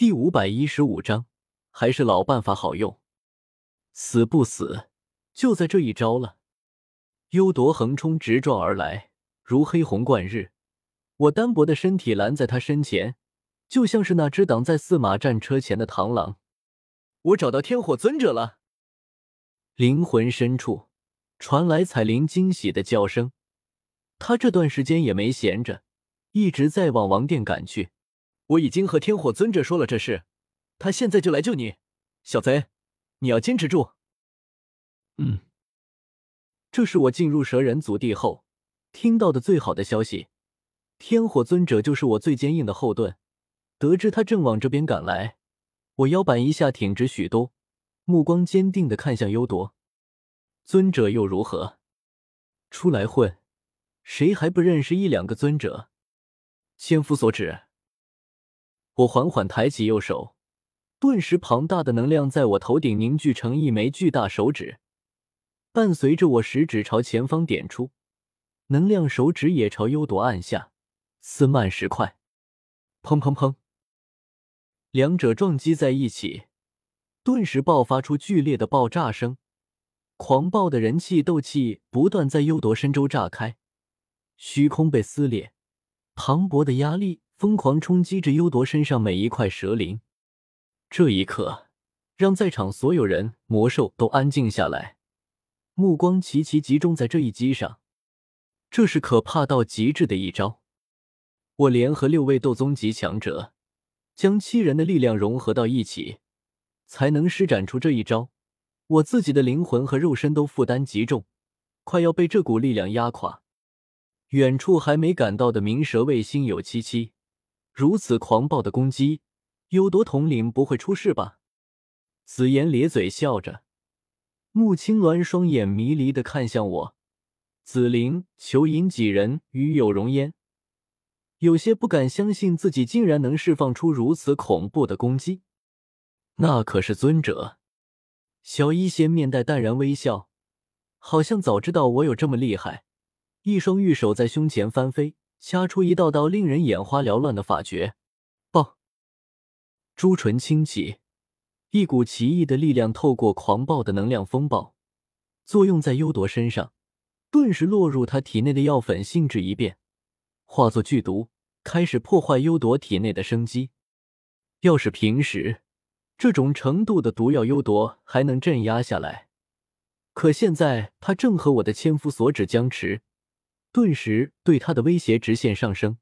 第五百一十五章，还是老办法好用，死不死就在这一招了。幽夺横冲直撞而来，如黑红贯日。我单薄的身体拦在他身前，就像是那只挡在四马战车前的螳螂。我找到天火尊者了！灵魂深处传来彩铃惊喜的叫声。他这段时间也没闲着，一直在往王殿赶去。我已经和天火尊者说了这事，他现在就来救你，小贼，你要坚持住。嗯，这是我进入蛇人族地后听到的最好的消息。天火尊者就是我最坚硬的后盾。得知他正往这边赶来，我腰板一下挺直许多，目光坚定的看向幽铎。尊者又如何？出来混，谁还不认识一两个尊者？千夫所指。我缓缓抬起右手，顿时庞大的能量在我头顶凝聚成一枚巨大手指，伴随着我食指朝前方点出，能量手指也朝幽铎按下。似慢时快，砰砰砰，两者撞击在一起，顿时爆发出剧烈的爆炸声，狂暴的人气斗气不断在幽铎身周炸开，虚空被撕裂，磅礴的压力疯狂冲击着幽铎身上每一块蛇鳞。这一刻，让在场所有人魔兽都安静下来，目光齐齐集中在这一击上，这是可怕到极致的一招。我联合六位斗宗级强者，将七人的力量融合到一起，才能施展出这一招。我自己的灵魂和肉身都负担极重，快要被这股力量压垮。远处还没赶到的鸣蛇卫心有戚戚，如此狂暴的攻击，幽铎统领不会出事吧？紫妍咧嘴笑着，穆青鸾双眼迷离的看向我，紫菱、裘银几人与有容焉。有些不敢相信自己竟然能释放出如此恐怖的攻击，那可是尊者。小医仙面带淡然微笑，好像早知道我有这么厉害，一双玉手在胸前翻飞，掐出一道道令人眼花缭乱的法诀。爆！朱唇轻启，一股奇异的力量透过狂暴的能量风暴，作用在幽夺身上，顿时落入他体内的药粉性质一变。化作剧毒，开始破坏幽夺体内的生机。要是平时，这种程度的毒药，幽夺还能镇压下来。可现在，他正和我的千夫所指僵持，顿时对他的威胁直线上升。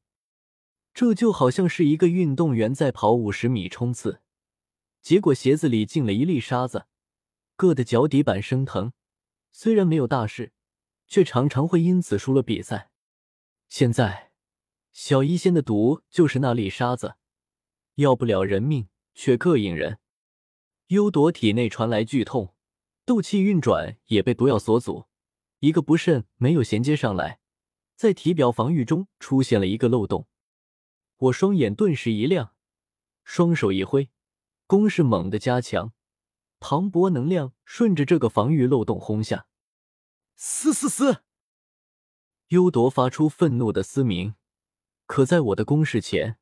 这就好像是一个运动员在跑五十米冲刺，结果鞋子里进了一粒沙子，硌得脚底板生疼。虽然没有大事，却常常会因此输了比赛。现在。小医仙的毒就是那粒沙子，要不了人命，却膈应人。幽朵体内传来剧痛，斗气运转也被毒药所阻，一个不慎没有衔接上来，在体表防御中出现了一个漏洞。我双眼顿时一亮，双手一挥，攻势猛地加强，磅礴能量顺着这个防御漏洞轰下。嘶嘶嘶！幽铎发出愤怒的嘶鸣。可在我的攻势前，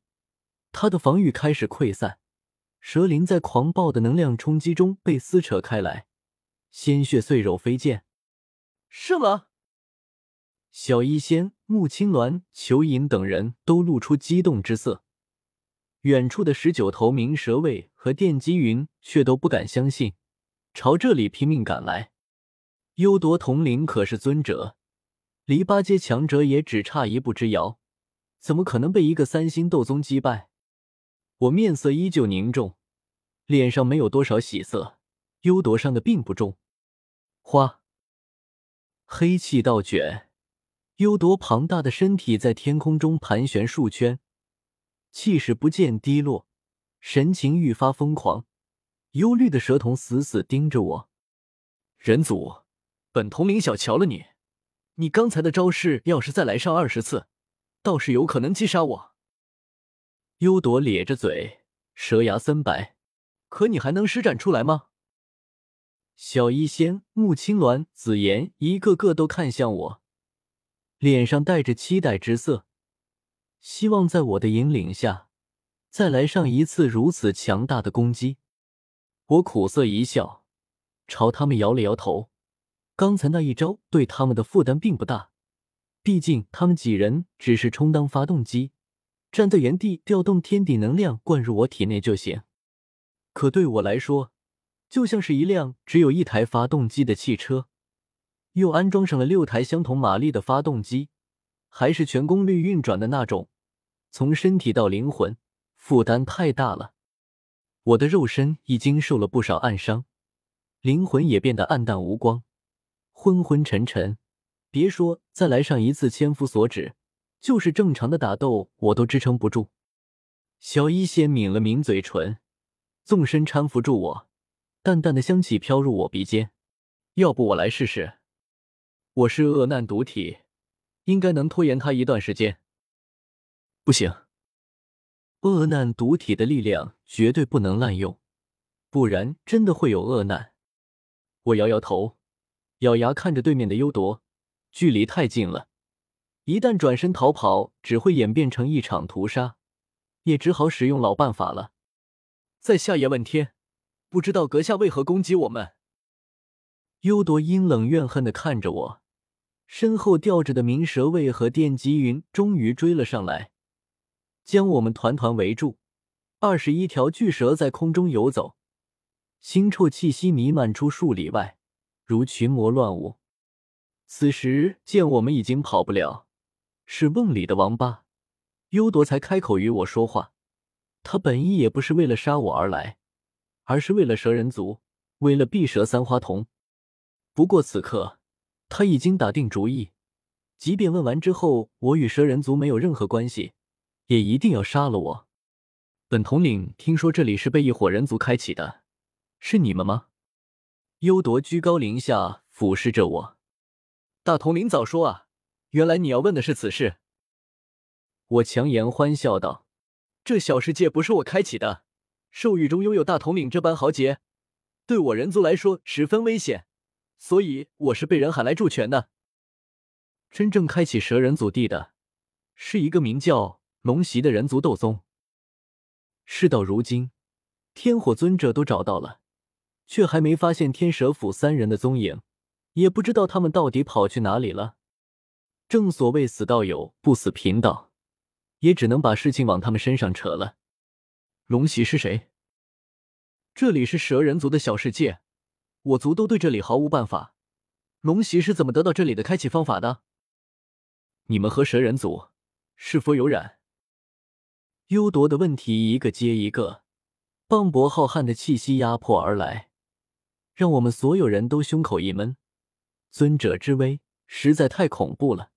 他的防御开始溃散，蛇鳞在狂暴的能量冲击中被撕扯开来，鲜血碎肉飞溅。胜了！小医仙、穆青鸾、裘银等人都露出激动之色，远处的十九头鸣蛇卫和电击云却都不敢相信，朝这里拼命赶来。幽夺统领可是尊者，离八阶强者也只差一步之遥。怎么可能被一个三星斗宗击败？我面色依旧凝重，脸上没有多少喜色。幽夺伤的并不重。花，黑气倒卷，幽铎庞大的身体在天空中盘旋数圈，气势不见低落，神情愈发疯狂。忧虑的蛇瞳死死盯着我。人族，本统领小瞧了你。你刚才的招式，要是再来上二十次。倒是有可能击杀我。幽朵咧着嘴，蛇牙森白。可你还能施展出来吗？小医仙、穆青鸾、紫妍一个个都看向我，脸上带着期待之色，希望在我的引领下，再来上一次如此强大的攻击。我苦涩一笑，朝他们摇了摇头。刚才那一招对他们的负担并不大，毕竟他们几人只是充当发动机，站在原地调动天地能量灌入我体内就行。可对我来说，就像是一辆只有一台发动机的汽车，又安装上了六台相同马力的发动机，还是全功率运转的那种，从身体到灵魂，负担太大了。我的肉身已经受了不少暗伤，灵魂也变得暗淡无光。昏昏沉沉，别说再来上一次千夫所指，就是正常的打斗，我都支撑不住。小一仙抿了抿嘴唇，纵身搀扶住我，淡淡的香气飘入我鼻尖。要不我来试试？我是恶难毒体，应该能拖延他一段时间。不行，恶难毒体的力量绝对不能滥用，不然真的会有恶难。我摇摇头。咬牙看着对面的幽夺，距离太近了，一旦转身逃跑，只会演变成一场屠杀，也只好使用老办法了。在下也问天，不知道阁下为何攻击我们？幽夺阴冷怨恨的看着我，身后吊着的鸣蛇卫和电击云终于追了上来，将我们团团围住。二十一条巨蛇在空中游走，腥臭气息弥漫出数里外。如群魔乱舞。此时见我们已经跑不了，是瓮里的王八，幽夺才开口与我说话。他本意也不是为了杀我而来，而是为了蛇人族，为了碧蛇三花瞳。不过此刻他已经打定主意，即便问完之后我与蛇人族没有任何关系，也一定要杀了我。本统领听说这里是被一伙人族开启的，是你们吗？幽夺居高临下俯视着我，大统领早说啊！原来你要问的是此事。我强颜欢笑道：“这小世界不是我开启的，兽域中拥有大统领这般豪杰，对我人族来说十分危险，所以我是被人喊来助拳的。真正开启蛇人祖地的，是一个名叫龙袭的人族斗宗。事到如今，天火尊者都找到了。”却还没发现天蛇府三人的踪影，也不知道他们到底跑去哪里了。正所谓死道友，不死贫道，也只能把事情往他们身上扯了。龙袭是谁？这里是蛇人族的小世界，我族都对这里毫无办法。龙袭是怎么得到这里的开启方法的？你们和蛇人族是否有染？幽夺的问题一个接一个，磅礴浩瀚的气息压迫而来。让我们所有人都胸口一闷，尊者之威实在太恐怖了。